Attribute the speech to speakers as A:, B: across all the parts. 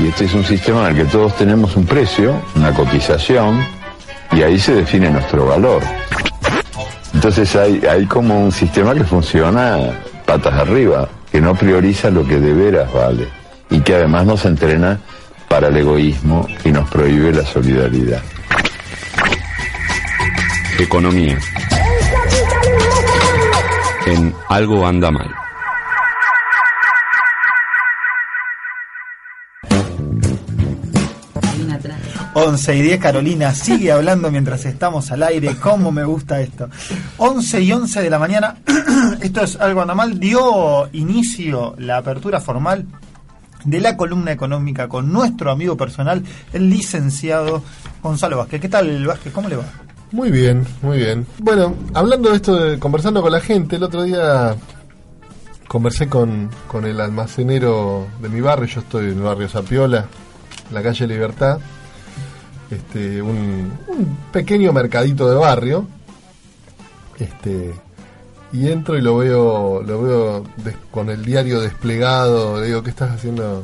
A: Y este es un sistema en el que todos tenemos un precio, una cotización, y ahí se define nuestro valor. Entonces hay, hay como un sistema que funciona patas arriba, que no prioriza lo que de veras vale, y que además nos entrena para el egoísmo y nos prohíbe la solidaridad.
B: Economía. En Algo anda mal.
C: 11 y 10, Carolina sigue hablando mientras estamos al aire. ¿Cómo me gusta esto? 11 y 11 de la mañana, esto es algo anormal, dio inicio la apertura formal de la columna económica con nuestro amigo personal, el licenciado Gonzalo Vázquez. ¿Qué tal, Vázquez? ¿Cómo le va?
D: Muy bien, muy bien. Bueno, hablando de esto, de, conversando con la gente, el otro día conversé con, con el almacenero de mi barrio, yo estoy en el barrio Zapiola, la calle Libertad, este, un, un pequeño mercadito de barrio, este, y entro y lo veo, lo veo des- con el diario desplegado, le digo, ¿qué estás haciendo?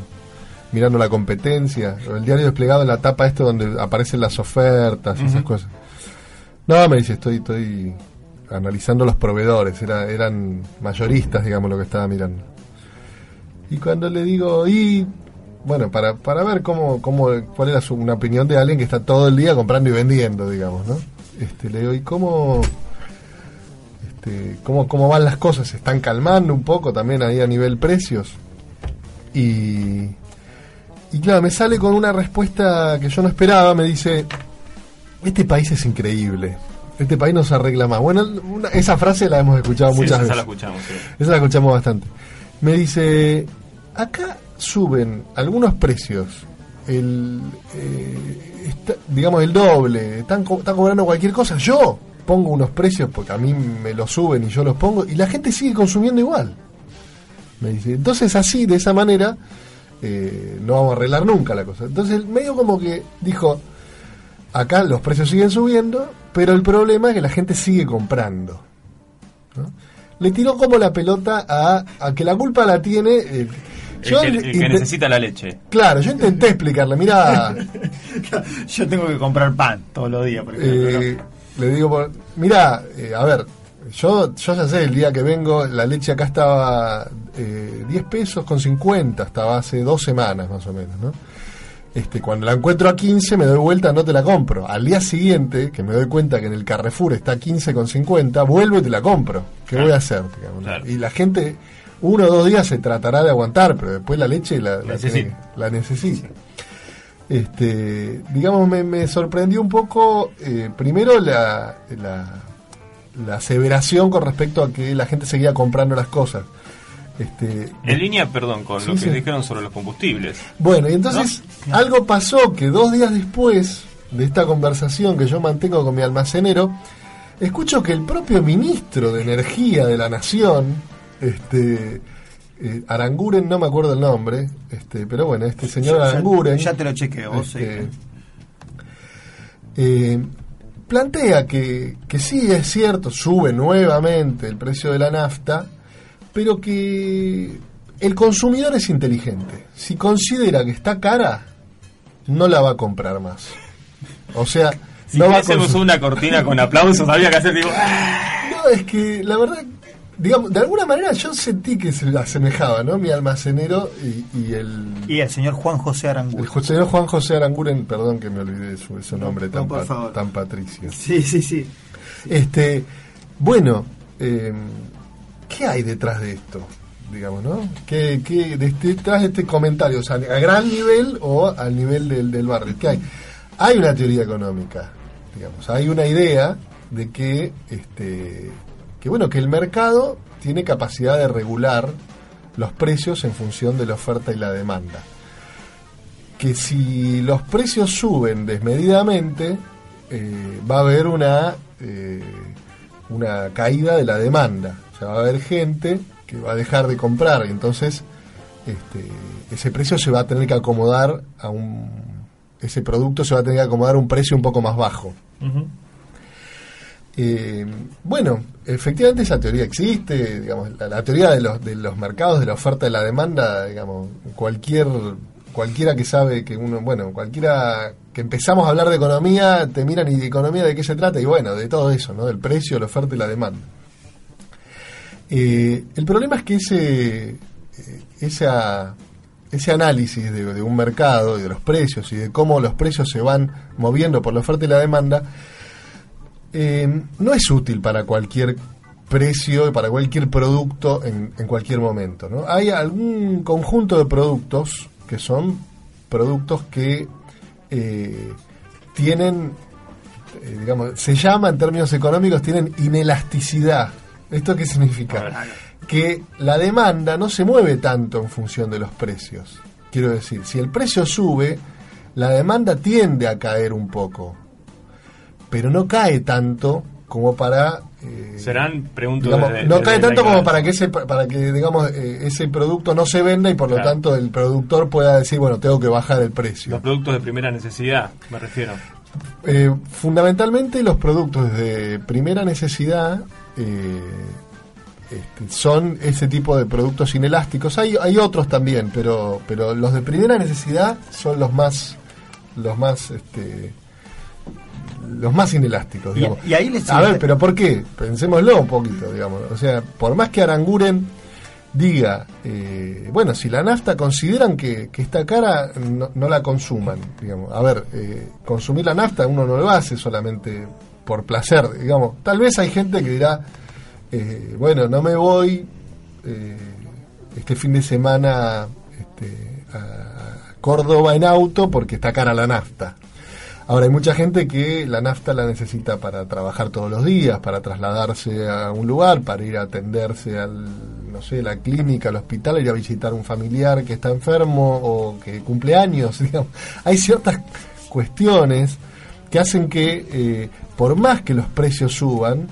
D: Mirando la competencia, el diario desplegado en la tapa esto donde aparecen las ofertas y esas cosas. No, me dice, estoy, estoy analizando los proveedores, era, eran mayoristas, digamos, lo que estaba mirando. Y cuando le digo, y bueno, para, para ver cómo, cómo, cuál era su, una opinión de alguien que está todo el día comprando y vendiendo, digamos, ¿no? Este, le digo, ¿y cómo, este, cómo, cómo van las cosas? ¿Se están calmando un poco también ahí a nivel precios? Y, y claro, me sale con una respuesta que yo no esperaba, me dice, este país es increíble. Este país nos arregla más. Bueno, una- esa frase la hemos escuchado
E: Sí,
D: muchas
E: esa
D: veces.
E: la escuchamos, sí.
D: Esa la escuchamos bastante. Me dice, acá suben algunos precios, el, eh, digamos el doble, están, están cobrando cualquier cosa. Yo pongo unos precios porque a mí me los suben y yo los pongo y la gente sigue consumiendo igual. Me dice, entonces así, de esa manera, eh, no vamos a arreglar nunca la cosa. Entonces medio como que dijo, acá los precios siguen subiendo, pero el problema es que la gente sigue comprando. Le tiró como la pelota a, a que la culpa la tiene.
E: El que, el que
D: inte-
E: necesita la leche.
D: Claro, yo intenté explicarle, mira,
C: Yo tengo que comprar pan todos los días, por ejemplo.
D: eh, le digo, mira, eh, a ver, yo, yo ya sé, el día que vengo, la leche acá estaba eh, 10 pesos con 50, estaba hace dos semanas más o menos, ¿no? Este, cuando la encuentro a 15 me doy vuelta, no te la compro. Al día siguiente, que me doy cuenta que en el Carrefour está a 15 con 50, vuelvo y te la compro. ¿Qué voy a hacer? Y la gente, uno o dos días se tratará de aguantar, pero después la leche la, la
E: Necesita.
D: tiene que- la necesita. Este, digamos, me, me sorprendió un poco, eh, primero la, la, la aseveración con respecto a que la gente seguía comprando las cosas. Este,
E: En línea, perdón, con
D: Sí,
E: lo que
D: sí.
E: dijeron sobre los combustibles.
D: bueno, y entonces algo pasó que dos días después de esta conversación que yo mantengo con mi almacenero, escucho que el propio ministro de Energía de la Nación, este, eh, Aranguren, no me acuerdo el nombre, este, pero bueno, este señor
C: Ya-
D: Aranguren.
C: ya te lo chequeo, vos
D: este,
C: sí.
D: eh, plantea que, que sí es cierto, sube nuevamente el precio de la nafta, pero que el consumidor es inteligente. Si considera que está cara, no la va a comprar más. O sea,
E: Si
D: no va a
E: hacemos
D: consumir.
E: una cortina con aplausos, había que hacer tipo.
D: No, es que la verdad, digamos, de alguna manera yo sentí que se asemejaba, ¿no? Mi almacenero y, y el,
C: Y el señor Juan José Aranguren.
D: el señor Juan José Aranguren, perdón que me olvidé de su, ese nombre
C: no,
D: tan, pa- patricio.
C: Sí, sí, sí.
D: Este, bueno, eh, ¿qué hay detrás de esto? Digamos, ¿no? ¿Qué, qué de detrás de este comentario? O sea, a gran nivel o al nivel del, del barrio. ¿Qué hay? Hay una teoría económica, digamos, hay una idea de que, este, que bueno, que el mercado tiene capacidad de regular los precios en función de la oferta y la demanda. Que si los precios suben desmedidamente, eh, va a haber una, eh, una caída de la demanda. O sea, va a haber gente que va a dejar de comprar y entonces este, ese precio se va a tener que acomodar a un... Ese producto se va a tener que acomodar a un precio un poco más bajo. Eh, bueno, efectivamente esa teoría existe, digamos, la, teoría de los, de los mercados, de la oferta y la demanda, digamos, cualquier cualquiera que sabe que uno, bueno, cualquiera que empezamos a hablar de economía, te miran y de economía de qué se trata, y bueno, de todo eso, ¿no? Del precio, la oferta y la demanda. Eh, el problema es que ese, eh, ese análisis de, de un mercado y de los precios y de cómo los precios se van moviendo por la oferta y la demanda, eh, no es útil para cualquier precio, para cualquier producto en, en cualquier momento. ¿no? Hay algún conjunto de productos que son productos que eh, tienen, eh, digamos, se llama en términos económicos, tienen inelasticidad. ¿Esto qué significa? Que la demanda no se mueve tanto en función de los precios. Quiero decir, si el precio sube, la demanda tiende a caer un poco pero no cae tanto como para eh,
E: Serán,
D: digamos,
E: desde-
D: no cae tanto como para que ese para que digamos eh, ese producto no se venda y por lo tanto el productor pueda decir bueno tengo que bajar el precio
E: Los productos de primera necesidad, me refiero.
D: Eh, fundamentalmente los productos de primera necesidad eh, este, son ese tipo de productos inelásticos. Hay, hay otros también, pero, pero los de primera necesidad son los más los más este, los más inelásticos,
C: Y-
D: digamos.
C: y ahí les-
D: A ver, pero ¿por qué? Pensémoslo un poquito, digamos. O sea, por más que Aranguren diga, eh, bueno, si la nafta consideran que, que está cara, no, no la consuman, digamos. A ver, eh, consumir la nafta uno no lo hace solamente por placer, digamos. Tal vez hay gente que dirá, eh, bueno, no me voy eh, este fin de semana este, a Córdoba en auto porque está cara la nafta. Ahora, hay mucha gente que la nafta la necesita para trabajar todos los días, para trasladarse a un lugar, para ir a atenderse al, no sé, la clínica, al hospital, ir a visitar un familiar que está enfermo o que cumple años. Digamos. Hay ciertas cuestiones que hacen que, eh, por más que los precios suban,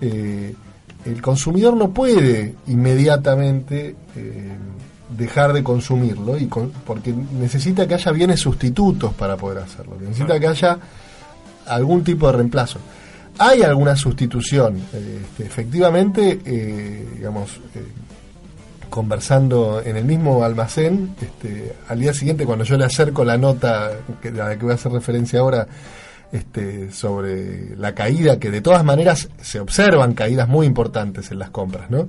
D: eh, el consumidor no puede inmediatamente eh, dejar de consumirlo y con- porque necesita que haya bienes sustitutos para poder hacerlo. Necesita que haya algún tipo de reemplazo. Hay alguna sustitución este, efectivamente eh, digamos eh, conversando en el mismo almacén este, al día siguiente cuando yo le acerco la nota que, a la que voy a hacer referencia ahora este, sobre la caída, que de todas maneras se observan caídas muy importantes en las compras, ¿no?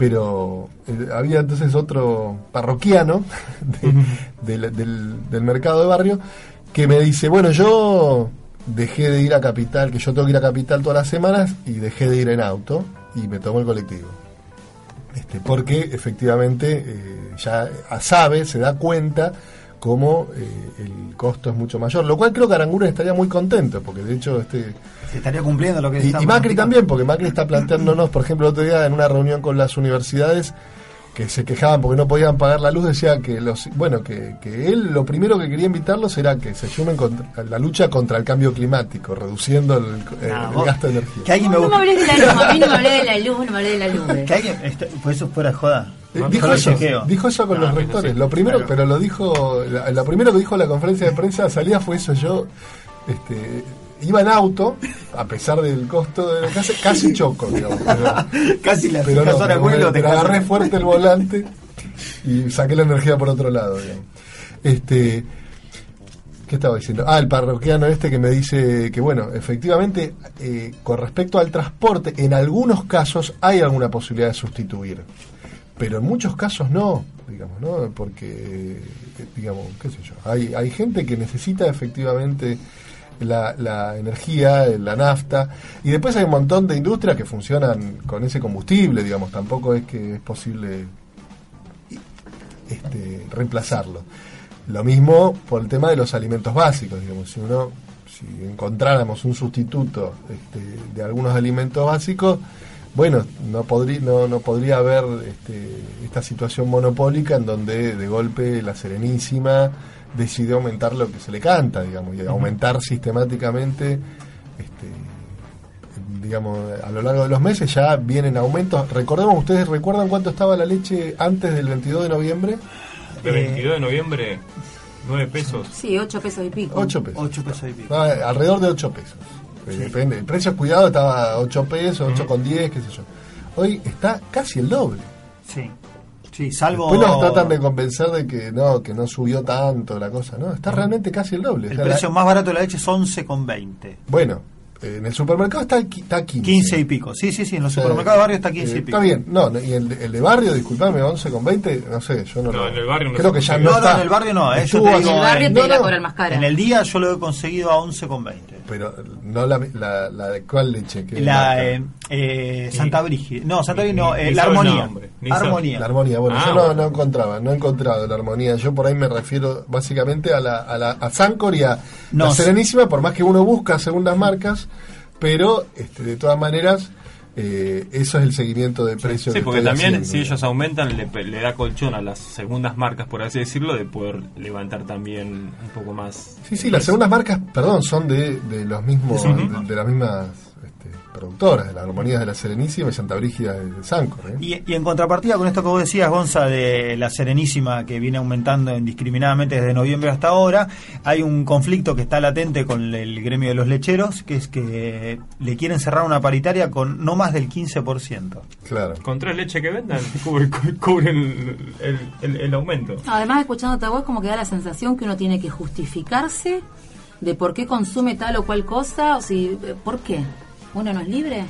D: Pero eh, había entonces otro parroquiano de- del, del- del mercado de barrio que me dice, bueno, yo dejé de ir a Capital, que yo tengo que ir a Capital todas las semanas, y dejé de ir en auto y me tomo el colectivo. Este, porque efectivamente eh, ya sabe, se da cuenta cómo eh, el costo es mucho mayor, lo cual creo que Aranguren estaría muy contento, porque de hecho este
C: Se estaría cumpliendo lo que
D: y, y Macri también, porque Macri está planteándonos, por ejemplo, el otro día en una reunión con las universidades que se quejaban porque no podían pagar la luz, decía que los bueno que, que él lo primero que quería invitarlos era que se sumen contra la lucha contra el cambio climático, reduciendo el, el-
C: No,
D: el
C: vos-
D: gasto de energía.
C: Que alguien me
F: No, no me hables de la luz, a mí no me hablé de la luz, no me hablé de la luz.
C: Que alguien. pues eso fuera joda.
D: Eh, Dijo eso, dijo eso con
E: No,
D: los rectores.
E: sí,
D: lo primero,
C: claro.
D: pero lo dijo, la- lo primero que dijo en la conferencia de prensa de salida fue eso. Yo, este, iba en auto, a pesar del costo de casi, casi choco, digamos. Pero,
C: Casi la
D: pero no, pero,
C: vuelo,
D: me-
C: te
D: agarré fuerte el volante y saqué la energía por otro lado, digamos. Este, ¿Qué estaba diciendo? Ah, el parroquiano este que me dice que, bueno, efectivamente, eh, con respecto al transporte, en algunos casos hay alguna posibilidad de sustituir, pero en muchos casos no, digamos, ¿no? Porque, eh, digamos, qué sé yo, hay, hay gente que necesita efectivamente la, la energía, la nafta, y después hay un montón de industrias que funcionan con ese combustible, digamos, tampoco es que es posible este, reemplazarlo. Lo mismo por el tema de los alimentos básicos, digamos, si uno, si encontráramos un sustituto este, de algunos alimentos básicos, bueno, no podría, no, no podría haber este, esta situación monopólica en donde de golpe la Serenísima decidió aumentar lo que se le canta, digamos, y aumentar sistemáticamente, este, digamos, a lo largo de los meses ya vienen aumentos. Recordemos, ¿ustedes recuerdan cuánto estaba la leche antes del 22 de noviembre?
E: El 22 de noviembre, 9 pesos.
F: Sí, 8 pesos y pico.
D: 8 pesos.
C: 8 pesos y pico.
D: No, eh, alrededor de 8 pesos. Eh, Depende. El precio cuidado estaba 8 pesos, 8 con 10, qué sé yo. Hoy está casi el doble.
C: Sí. Sí, salvo.
D: Después nos tratan de convencer de que no, que no subió tanto la cosa, ¿no? Está realmente casi el doble. O
C: El
D: sea,
C: precio
D: la-
C: más barato de la leche es 11,20.
D: Bueno, eh, en el supermercado está, está 15.
C: 15 y pico. Sí, sí, sí. En los
D: O sea,
C: supermercados de barrio está 15
D: eh,
C: y pico.
D: Está bien, no, no, y el, de- el de barrio, disculpame, 11 con 20, no sé, yo no,
E: No,
D: lo-
E: en el barrio no
D: Creo que ya no,
C: No, no,
D: está.
C: en el barrio no, eh, yo te
F: En
C: digo,
D: así-
F: el barrio
D: no,
F: te la
D: no,
F: cobran más cara.
C: En el día yo lo he conseguido a 11,20.
D: Pero no la, la, la de cuál leche. ¿Qué
C: La
D: marca?
C: eh, eh, Santa Brígida. No, Santa Brígida no,
E: ni-
C: eh,
E: ni
C: la armonía.
E: nombre.
C: Armonía.
D: La armonía, bueno,
E: Ah,
D: yo no, no encontraba, no he encontrado la armonía. Yo por ahí me refiero básicamente a la, a la a Sancor y a
C: No,
D: la. Serenísima, por más que uno busca segundas marcas, pero este, de todas maneras, eh, eso es el seguimiento de precios.
E: Sí,
D: que
E: porque también
D: haciendo.
E: si ellos aumentan le, le da colchón a las segundas marcas, por así decirlo, de poder levantar también un poco más.
D: Sí, sí, las segundas marcas, perdón, son de, de los mismos, de las mismas productoras, de las armonías de la Serenísima y Santa Brígida de, Sancor. ¿eh?
C: Y, y en contrapartida con esto que vos decías, Gonza, de la Serenísima que viene aumentando indiscriminadamente desde noviembre hasta ahora, hay un conflicto que está latente con el gremio de los lecheros, que es que le quieren cerrar una paritaria con no más del 15%.
D: Claro.
E: Con tres leches que vendan, cubre- cu- cubren el, el- el- el aumento.
F: Además, escuchándote a vos, como que da la sensación que uno tiene que justificarse de por qué consume tal o cual cosa, o si, eh, ¿por qué? ¿Uno no es libre?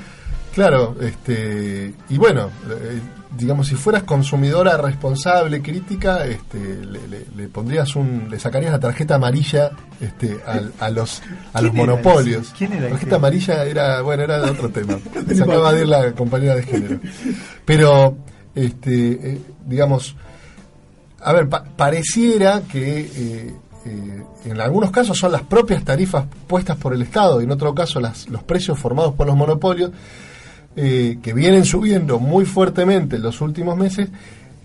D: Claro, este, y bueno, eh, digamos, si fueras consumidora responsable, crítica, este, le, le- le pondrías un, le sacarías la tarjeta amarilla este, a los, a los
C: ¿Quién era
D: monopolios.
C: ese? ¿Quién era
D: La
C: ese?
D: tarjeta amarilla era, bueno, era de otro tema. Se acaba de ir la compañera de género. Pero, este, eh, digamos, a ver, pa- pareciera que eh, eh, en algunos casos son las propias tarifas puestas por el Estado y en otro caso los precios formados por los monopolios eh, que vienen subiendo muy fuertemente en los últimos meses.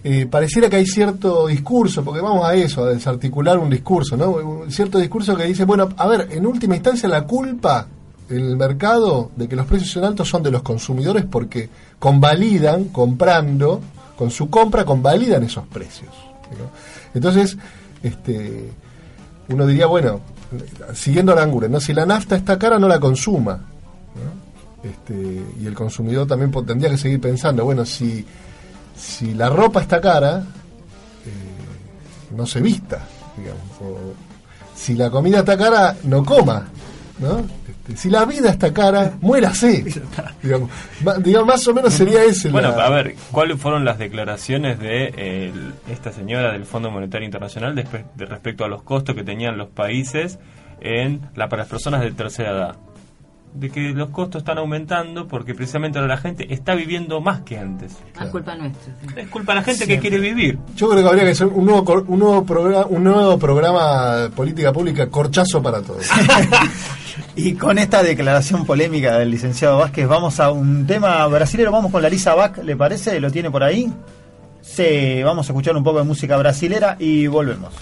D: eh, pareciera que hay cierto discurso, porque vamos a eso, a desarticular un discurso, ¿no? Un cierto discurso que dice, bueno, a ver, en última instancia la culpa en el mercado de que los precios son altos son de los consumidores porque convalidan, comprando, con su compra convalidan esos precios. Entonces, este, uno diría, bueno, siguiendo a Aranguren, ¿no? si la nafta está cara, no la consuma. Este, y el consumidor también tendría que seguir pensando, bueno, si, si la ropa está cara, eh, no se vista, digamos. O, si la comida está cara, no coma. ¿no? Este, si la vida está cara, muérase. digamos, digamos, más o menos sería ese.
E: Bueno,
D: la-
E: a ver, ¿cuáles fueron las declaraciones de eh, el- esta señora del Fondo Monetario Internacional de respecto a los costos que tenían los países en la para las personas de tercera edad? De que los costos están aumentando porque precisamente ahora la gente está viviendo más que antes.
F: Es culpa nuestra. sí.
E: Es culpa de la gente que quiere vivir.
D: Yo creo que habría que hacer un nuevo, un nuevo, programa, un nuevo programa de política pública, corchazo para todos.
C: Y con esta declaración polémica del licenciado Vázquez, vamos a un tema brasilero. Vamos con Larisa Bach, ¿le parece? ¿Lo tiene por ahí? Sí, vamos a escuchar un poco de música brasilera y volvemos.